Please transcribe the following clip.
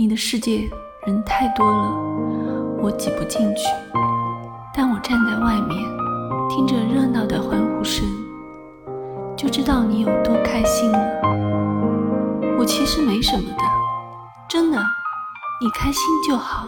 你的世界人太多了我挤不进去。但我站在外面听着热闹的欢呼声就知道你有多开心了。我其实没什么的真的你开心就好。